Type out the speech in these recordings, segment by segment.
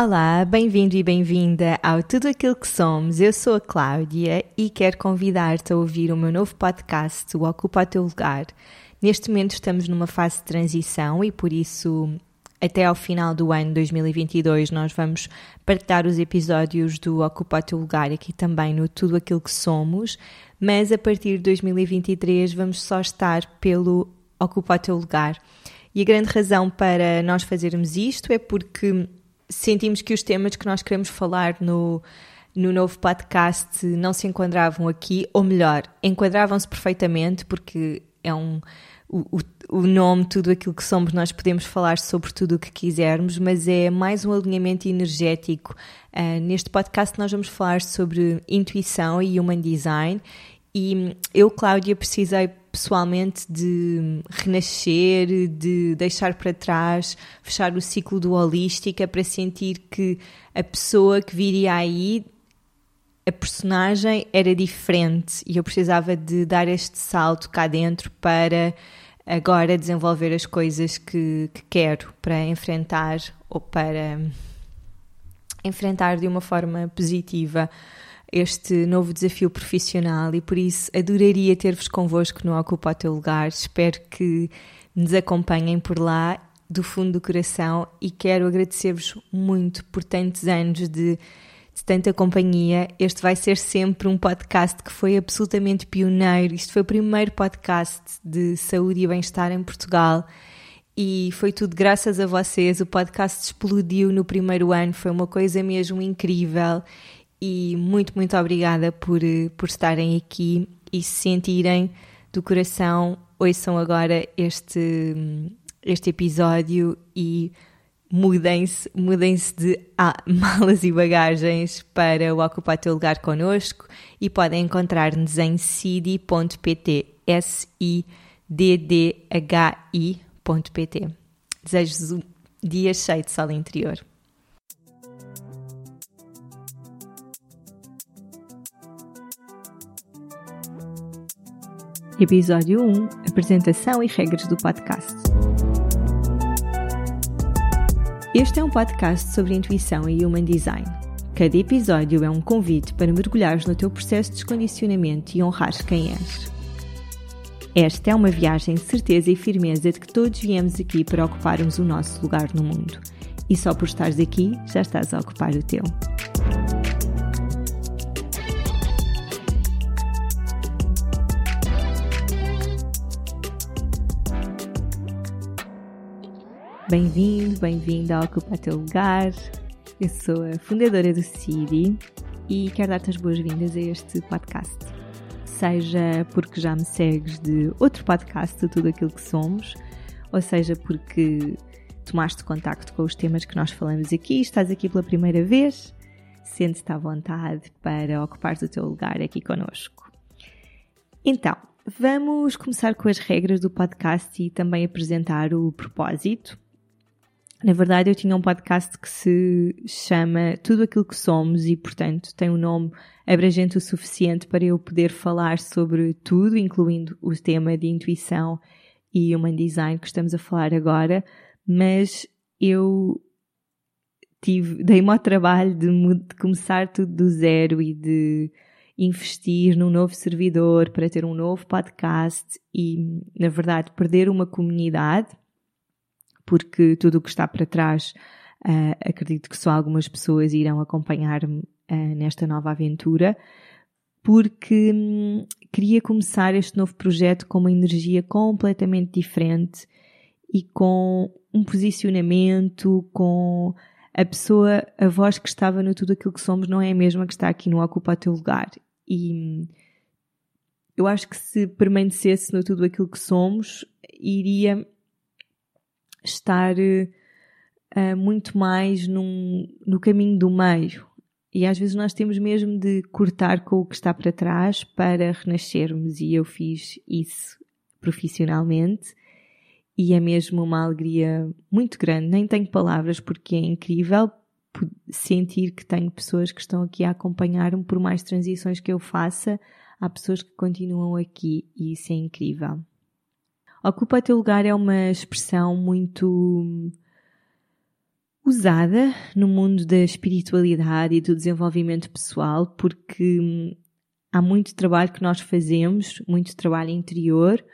Olá, bem-vindo e bem-vinda ao Tudo Aquilo que Somos. Eu sou a Cláudia e quero convidar-te a ouvir o meu novo podcast, O Ocupa o Teu Lugar. Neste momento estamos numa fase de transição e por isso, até ao final do ano 2022, nós vamos partilhar os episódios do Ocupa o Teu Lugar aqui também no Tudo Aquilo que Somos, mas a partir de 2023 vamos só estar pelo Ocupa o Teu Lugar. E a grande razão para nós fazermos isto é porque sentimos que os temas que nós queremos falar no, no novo podcast não se enquadravam aqui, ou melhor, enquadravam-se perfeitamente, porque é um. O, o, nome, tudo aquilo que somos, nós podemos falar sobre tudo o que quisermos, mas é mais um alinhamento energético. Uh, neste podcast, nós vamos falar sobre intuição e human design. E eu, Cláudia, precisei pessoalmente de renascer, de deixar para trás, fechar o ciclo do holística para sentir que a pessoa que viria aí, a personagem era diferente. E eu precisava de dar este salto cá dentro para agora desenvolver as coisas que, que quero para enfrentar ou para enfrentar de uma forma positiva este novo desafio profissional e por isso adoraria ter-vos convosco no Ocupa o Teu Lugar. Espero que nos acompanhem por lá do fundo do coração e quero agradecer-vos muito por tantos anos de, de, tanta companhia. Este vai ser sempre um podcast que foi absolutamente pioneiro. Isto foi o primeiro podcast de saúde e bem-estar em Portugal. E foi tudo graças a vocês. O podcast explodiu no primeiro ano, foi uma coisa mesmo incrível e muito, muito obrigada por, por estarem aqui e se sentirem do coração. Ouçam agora este, este episódio e mudem-se mudem-se de malas e bagagens para o Ocupar Teu Lugar connosco e podem encontrar-nos em cidi.pt S-I-D-D-H-I.pt Desejo-vos um dia cheio de sol interior. Episódio 1 Apresentação e regras do podcast. Este é um podcast sobre intuição e human design. Cada episódio é um convite para mergulhares no teu processo de descondicionamento e honrares quem és. Esta é uma viagem de certeza e firmeza de que todos viemos aqui para ocuparmos o nosso lugar no mundo. E só por estares aqui, já estás a ocupar o teu. Bem-vindo, bem-vinda ao Ocupa Teu Lugar. Eu sou a fundadora do CIDI e quero dar-te as boas-vindas a este podcast. Seja porque já me segues de outro podcast de tudo aquilo que somos, ou seja porque tomaste contacto com os temas que nós falamos aqui, estás aqui pela primeira vez, sente-te à vontade para ocupar o teu lugar aqui conosco. Então, vamos começar com as regras do podcast e também apresentar o propósito na verdade, eu tinha um podcast que se chama Tudo Aquilo que Somos e, portanto, tem um nome abrangente o suficiente para eu poder falar sobre tudo, incluindo o tema de intuição e human design que estamos a falar agora, mas eu tive, dei-me ao trabalho de, de começar tudo do zero e de investir num novo servidor para ter um novo podcast e, na verdade, perder uma comunidade porque tudo o que está para trás, uh, acredito que só algumas pessoas irão acompanhar-me uh, nesta nova aventura, porque hum, queria começar este novo projeto com uma energia completamente diferente e com um posicionamento, com a pessoa, a voz que estava no tudo aquilo que somos não é a mesma que está aqui no Ocupa o Teu Lugar. E hum, eu acho que se permanecesse no tudo aquilo que somos, iria estar uh, muito mais num, no caminho do meio. E às vezes nós temos mesmo de cortar com o que está para trás para renascermos, e eu fiz isso profissionalmente. E é mesmo uma alegria muito grande. Nem tenho palavras porque é incrível sentir que tenho pessoas que estão aqui a acompanhar-me por mais transições que eu faça. Há pessoas que continuam aqui e isso é incrível. Ocupa teu lugar é uma expressão muito usada no mundo da espiritualidade e do desenvolvimento pessoal, porque hum, há muito trabalho que nós fazemos, muito trabalho interior,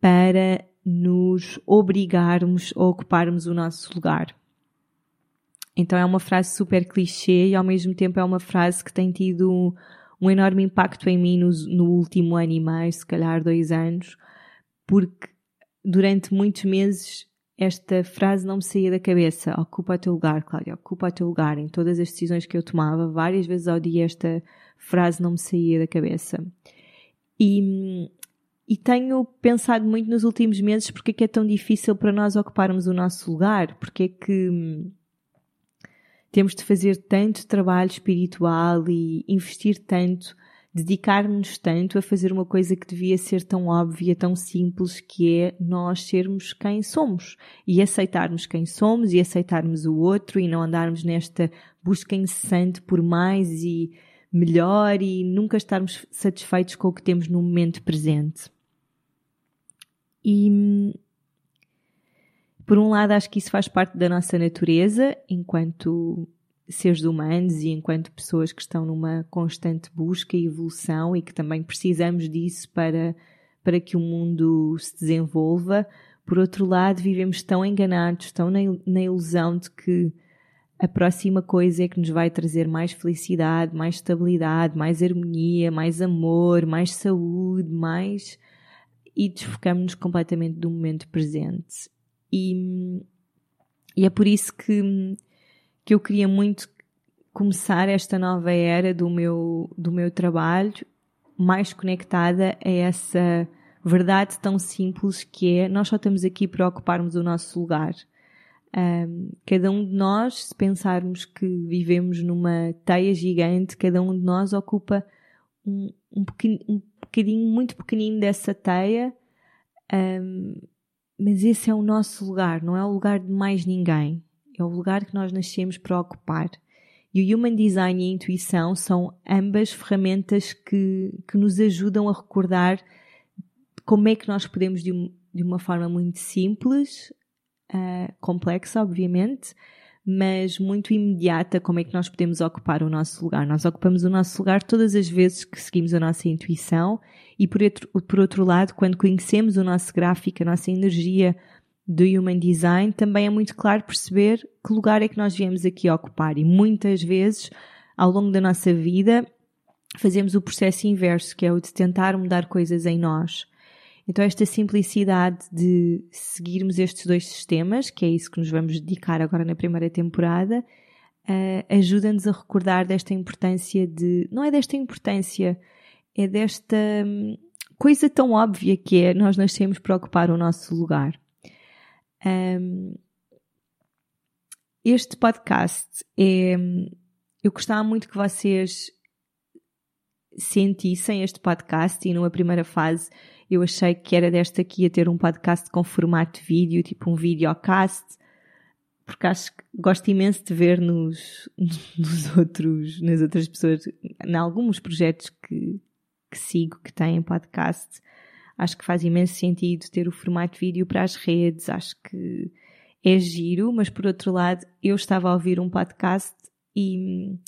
para nos obrigarmos a ocuparmos o nosso lugar. Então é uma frase super clichê e ao mesmo tempo é uma frase que tem tido um, enorme impacto em mim no, no último ano e meio, se calhar dois anos, porque durante muitos meses esta frase não me saía da cabeça. Ocupa o teu lugar, Cláudia, ocupa o teu lugar. Em todas as decisões que eu tomava, várias vezes ao dia esta frase não me saía da cabeça. E, e tenho pensado muito nos últimos meses porque é que é tão difícil para nós ocuparmos o nosso lugar, porque é que temos de fazer tanto trabalho espiritual e investir tanto dedicar-nos tanto a fazer uma coisa que devia ser tão óbvia, tão simples, que é nós sermos quem somos e aceitarmos quem somos e aceitarmos o outro e não andarmos nesta busca incessante por mais e melhor e nunca estarmos satisfeitos com o que temos no momento presente. E por um lado, acho que isso faz parte da nossa natureza enquanto seres humanos e enquanto pessoas que estão numa constante busca e evolução e que também precisamos disso para, para que o mundo se desenvolva. Por outro lado, vivemos tão enganados, tão na, na ilusão de que a próxima coisa é que nos vai trazer mais felicidade, mais estabilidade, mais harmonia, mais amor, mais saúde, mais. e desfocamos-nos completamente do momento presente. E, e é por isso que que eu queria muito começar esta nova era do meu, do meu trabalho mais conectada a essa verdade tão simples que é nós só estamos aqui para ocuparmos o nosso lugar. Um, cada um de nós, se pensarmos que vivemos numa teia gigante, cada um de nós ocupa um, um, pequeno, um bocadinho muito pequenino dessa teia, um, mas esse é o nosso lugar, não é o lugar de mais ninguém é o lugar que nós nascemos para ocupar. E o Human Design e a intuição são ambas ferramentas que, que nos ajudam a recordar como é que nós podemos, de, um, de uma forma muito simples, uh, complexa, obviamente, mas muito imediata, como é que nós podemos ocupar o nosso lugar. Nós ocupamos o nosso lugar todas as vezes que seguimos a nossa intuição e, por outro, por outro lado, quando conhecemos o nosso gráfico, a nossa energia, do Human Design, também é muito claro perceber que lugar é que nós viemos aqui ocupar. E muitas vezes, ao longo da nossa vida, fazemos o processo inverso, que é o de tentar mudar coisas em nós. Então, esta simplicidade de seguirmos estes dois sistemas, que é isso que nos vamos dedicar agora na primeira temporada, uh, ajuda-nos a recordar desta importância de. Não é desta importância, é desta hum, coisa tão óbvia que é nós nascemos para ocupar o nosso lugar. Um, este podcast é. Eu gostava muito que vocês sentissem este podcast e numa primeira fase eu achei que era desta que ia ter um podcast com formato de vídeo, tipo um videocast, porque acho que gosto imenso de ver nos, nos outros, nas outras pessoas, em alguns projetos que, que sigo que têm podcast, Acho que faz imenso sentido ter o formato de vídeo para as redes, acho que é giro, mas por outro lado, eu estava a ouvir um podcast e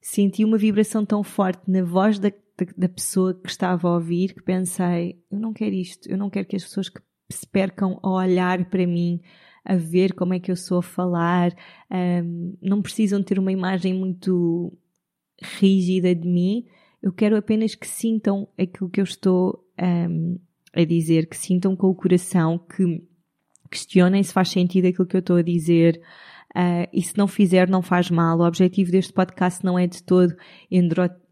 senti uma vibração tão forte na voz da, da, da pessoa que estava a ouvir que pensei: eu não quero isto, eu não quero que as pessoas que se percam a olhar para mim, a ver como é que eu sou a falar, um, não precisam ter uma imagem muito rígida de mim. Eu quero apenas que sintam aquilo que eu estou um, a dizer, que sintam com o coração, que questionem se faz sentido aquilo que eu estou a dizer. Uh, e se não fizer, não faz mal. O objetivo deste podcast não é de todo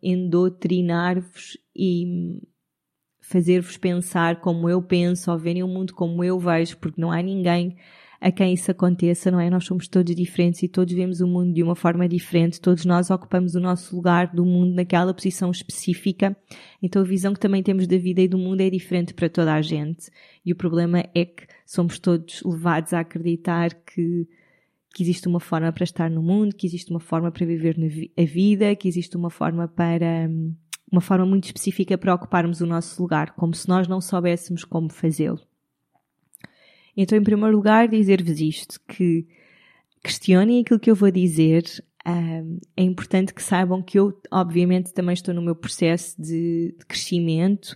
endoutrinar-vos e fazer-vos pensar como eu penso ou verem o mundo como eu vejo, porque não há ninguém a quem isso aconteça, não é? Nós somos todos diferentes e todos vemos o mundo de uma forma diferente, todos nós ocupamos o nosso lugar do mundo naquela posição específica, então a visão que também temos da vida e do mundo é diferente para toda a gente. E o problema é que somos todos levados a acreditar que que existe uma forma para estar no mundo, que existe uma forma para viver a vida, que existe uma forma para uma forma muito específica para ocuparmos o nosso lugar, como se nós não soubéssemos como fazê-lo. Então, em primeiro lugar, dizer-vos isto, que questionem aquilo que eu vou dizer. É importante que saibam que eu, obviamente, também estou no meu processo de, de crescimento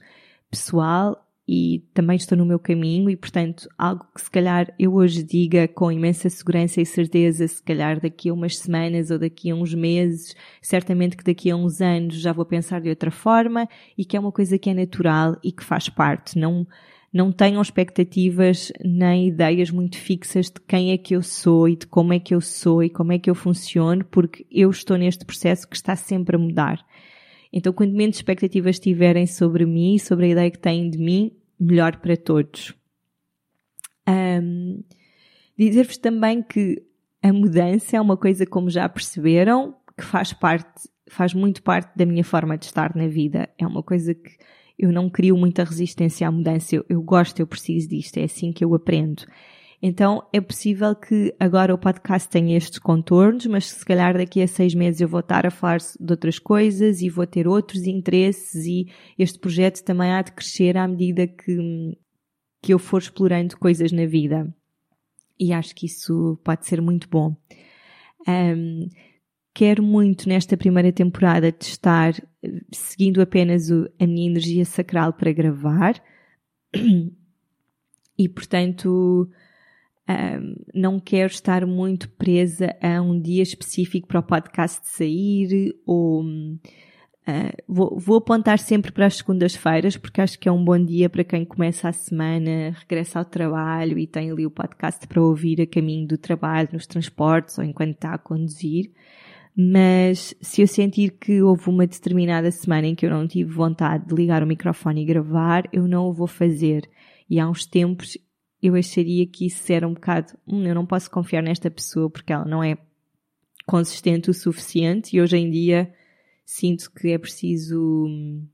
pessoal e também estou no meu caminho e, portanto, algo que se calhar eu hoje diga com imensa segurança e certeza, se calhar daqui a umas semanas ou daqui a uns meses, certamente que daqui a uns anos já vou pensar de outra forma e que é uma coisa que é natural e que faz parte. Não, não tenham expectativas nem ideias muito fixas de quem é que eu sou e de como é que eu sou e como é que eu funciono, porque eu estou neste processo que está sempre a mudar. Então, quanto menos expectativas tiverem sobre mim, sobre a ideia que têm de mim, melhor para todos. Um, Dizer-vos também que a mudança é uma coisa, como já perceberam, que faz parte, faz muito parte da minha forma de estar na vida. É uma coisa que eu não crio muita resistência à mudança. Eu, eu gosto, eu preciso disto. É assim que eu aprendo. Então é possível que agora o podcast tenha estes contornos, mas se calhar daqui a seis meses eu vou estar a falar de outras coisas e vou ter outros interesses e este projeto também há de crescer à medida que, que eu for explorando coisas na vida. E acho que isso pode ser muito bom. Um, quero muito nesta primeira temporada testar, seguindo apenas o, a minha energia sacral para gravar. E portanto, um, não quero estar muito presa a um dia específico para o podcast sair ou uh, vou, vou, apontar sempre para as segundas-feiras porque acho que é um bom dia para quem começa a semana, regressa ao trabalho e tem ali o podcast para ouvir a caminho do trabalho, nos transportes ou enquanto está a conduzir. Mas se eu sentir que houve uma determinada semana em que eu não tive vontade de ligar o microfone e gravar, eu não o vou fazer. E há uns tempos eu acharia que isso era um bocado, hum, eu não posso confiar nesta pessoa porque ela não é consistente o suficiente e hoje em dia sinto que é preciso hum,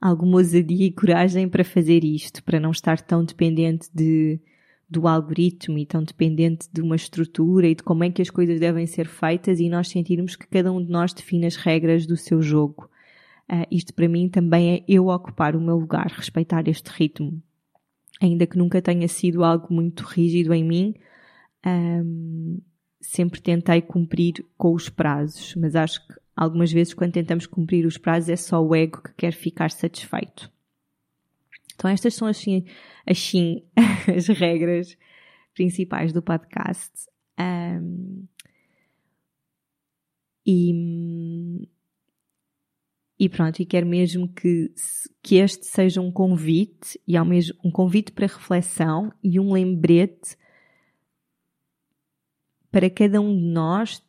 alguma ousadia e coragem para fazer isto, para não estar tão dependente de, do algoritmo e tão dependente de uma estrutura e de como é que as coisas devem ser feitas e nós sentirmos que cada um de nós define as regras do seu jogo. Uh, isto para mim também é eu ocupar o meu lugar, respeitar este ritmo ainda que nunca tenha sido algo muito rígido em mim, um, sempre tentei cumprir com os prazos, mas acho que algumas vezes quando tentamos cumprir os prazos é só o ego que quer ficar satisfeito. Então estas são assim, assim as regras principais do podcast. Um, e e pronto, e quero mesmo que, que este seja um convite, e ao mesmo um convite para reflexão e um lembrete para cada um de nós,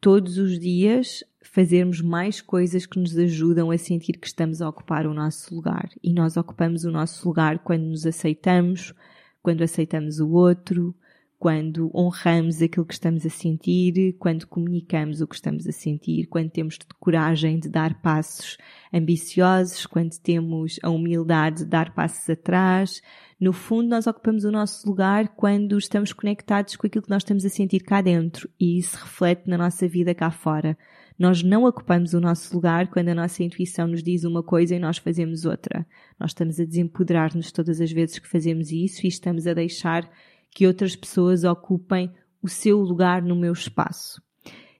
todos os dias, fazermos mais coisas que nos ajudam a sentir que estamos a ocupar o nosso lugar. E nós ocupamos o nosso lugar quando nos aceitamos, quando aceitamos o outro, quando honramos aquilo que estamos a sentir, quando comunicamos o que estamos a sentir, quando temos coragem de dar passos ambiciosos, quando temos a humildade de dar passos atrás. No fundo, nós ocupamos o nosso lugar quando estamos conectados com aquilo que nós estamos a sentir cá dentro e isso reflete na nossa vida cá fora. Nós não ocupamos o nosso lugar quando a nossa intuição nos diz uma coisa e nós fazemos outra. Nós estamos a desempoderar-nos todas as vezes que fazemos isso e estamos a deixar que outras pessoas ocupem o seu lugar no meu espaço.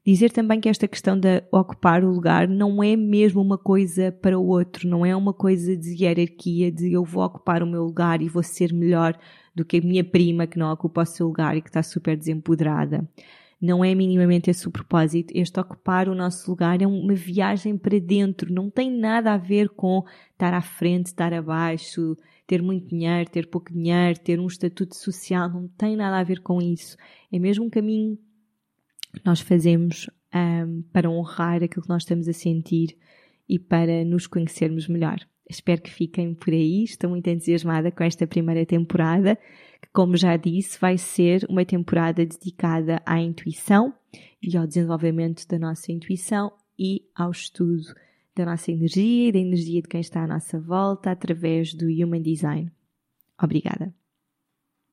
Dizer também que esta questão de ocupar o lugar não é mesmo uma coisa para o outro, não é uma coisa de hierarquia, de eu vou ocupar o meu lugar e vou ser melhor do que a minha prima que não ocupa o seu lugar e que está super desempoderada. Não é minimamente esse o propósito. Este ocupar o nosso lugar é uma viagem para dentro, não tem nada a ver com estar à frente, estar abaixo, ter muito dinheiro, ter pouco dinheiro, ter um estatuto social, não tem nada a ver com isso. É mesmo um caminho que nós fazemos um, para honrar aquilo que nós estamos a sentir e para nos conhecermos melhor. Espero que fiquem por aí. Estou muito entusiasmada com esta primeira temporada, que, como já disse, vai ser uma temporada dedicada à intuição e ao desenvolvimento da nossa intuição e ao estudo da nossa energia e da energia de quem está à nossa volta através do Human Design. Obrigada.